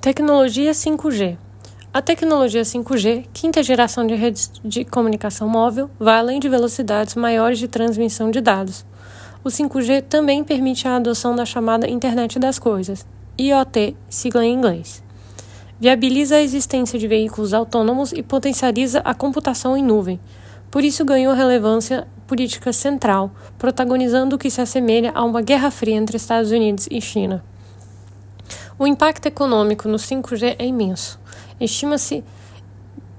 Tecnologia 5G. A tecnologia 5G, quinta geração de redes de comunicação móvel, vai além de velocidades maiores de transmissão de dados. O 5G também permite a adoção da chamada Internet das Coisas, IoT, sigla em inglês. Viabiliza a existência de veículos autônomos e potencializa a computação em nuvem. Por isso ganhou relevância política central, protagonizando o que se assemelha a uma guerra fria entre Estados Unidos e China. O impacto econômico no 5G é imenso. Estima-se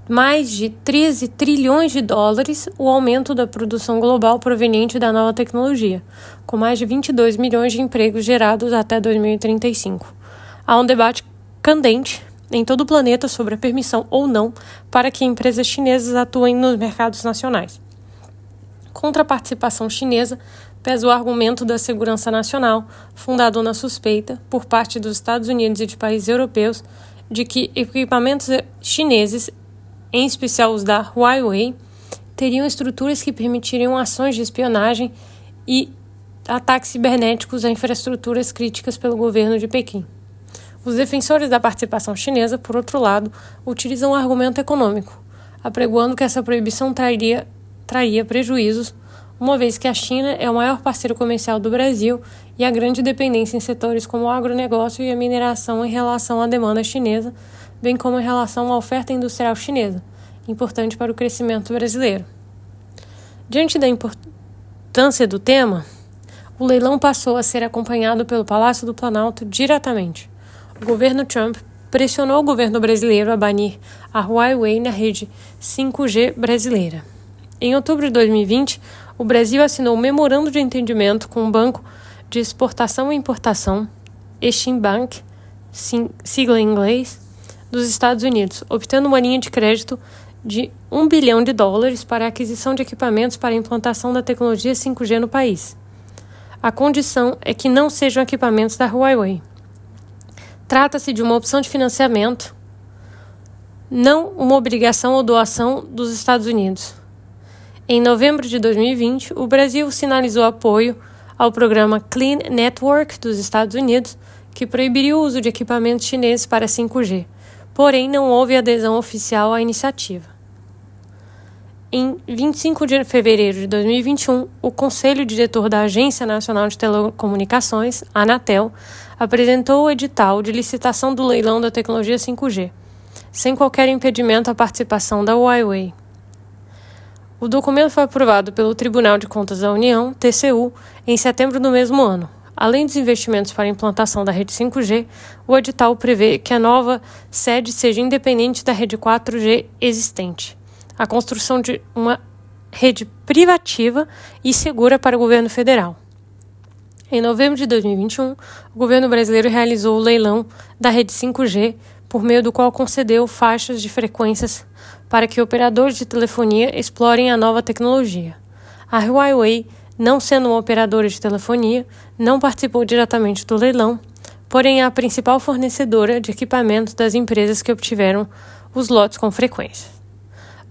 mais de 13 trilhões de dólares o aumento da produção global proveniente da nova tecnologia, com mais de 22 milhões de empregos gerados até 2035. Há um debate candente em todo o planeta sobre a permissão ou não para que empresas chinesas atuem nos mercados nacionais. Contra a participação chinesa, pesa o argumento da segurança nacional, fundado na suspeita, por parte dos Estados Unidos e de países europeus, de que equipamentos chineses, em especial os da Huawei, teriam estruturas que permitiriam ações de espionagem e ataques cibernéticos a infraestruturas críticas pelo governo de Pequim. Os defensores da participação chinesa, por outro lado, utilizam o argumento econômico, apregoando que essa proibição traria, traria prejuízos uma vez que a China é o maior parceiro comercial do Brasil e a grande dependência em setores como o agronegócio e a mineração em relação à demanda chinesa, bem como em relação à oferta industrial chinesa, importante para o crescimento brasileiro. Diante da importância do tema, o leilão passou a ser acompanhado pelo Palácio do Planalto diretamente. O governo Trump pressionou o governo brasileiro a banir a Huawei na rede 5G brasileira. Em outubro de 2020, o Brasil assinou um memorando de entendimento com o Banco de Exportação e Importação, Exim Bank, sigla em inglês, dos Estados Unidos, obtendo uma linha de crédito de 1 bilhão de dólares para a aquisição de equipamentos para a implantação da tecnologia 5G no país. A condição é que não sejam equipamentos da Huawei. Trata-se de uma opção de financiamento, não uma obrigação ou doação dos Estados Unidos. Em novembro de 2020, o Brasil sinalizou apoio ao programa Clean Network dos Estados Unidos, que proibiria o uso de equipamentos chineses para 5G, porém não houve adesão oficial à iniciativa. Em 25 de fevereiro de 2021, o Conselho Diretor da Agência Nacional de Telecomunicações, Anatel, apresentou o edital de licitação do leilão da tecnologia 5G, sem qualquer impedimento à participação da Huawei. O documento foi aprovado pelo Tribunal de Contas da União, TCU, em setembro do mesmo ano. Além dos investimentos para a implantação da rede 5G, o edital prevê que a nova sede seja independente da rede 4G existente. A construção de uma rede privativa e segura para o governo federal. Em novembro de 2021, o governo brasileiro realizou o leilão da rede 5G, por meio do qual concedeu faixas de frequências para que operadores de telefonia explorem a nova tecnologia. A Huawei, não sendo uma operadora de telefonia, não participou diretamente do leilão, porém é a principal fornecedora de equipamentos das empresas que obtiveram os lotes com frequência.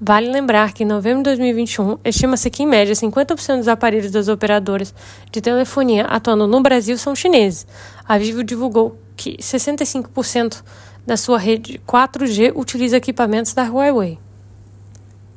Vale lembrar que em novembro de 2021, estima-se que, em média, 50% dos aparelhos das operadoras de telefonia atuando no Brasil são chineses. A Vivo divulgou que 65% da sua rede 4G utiliza equipamentos da Huawei.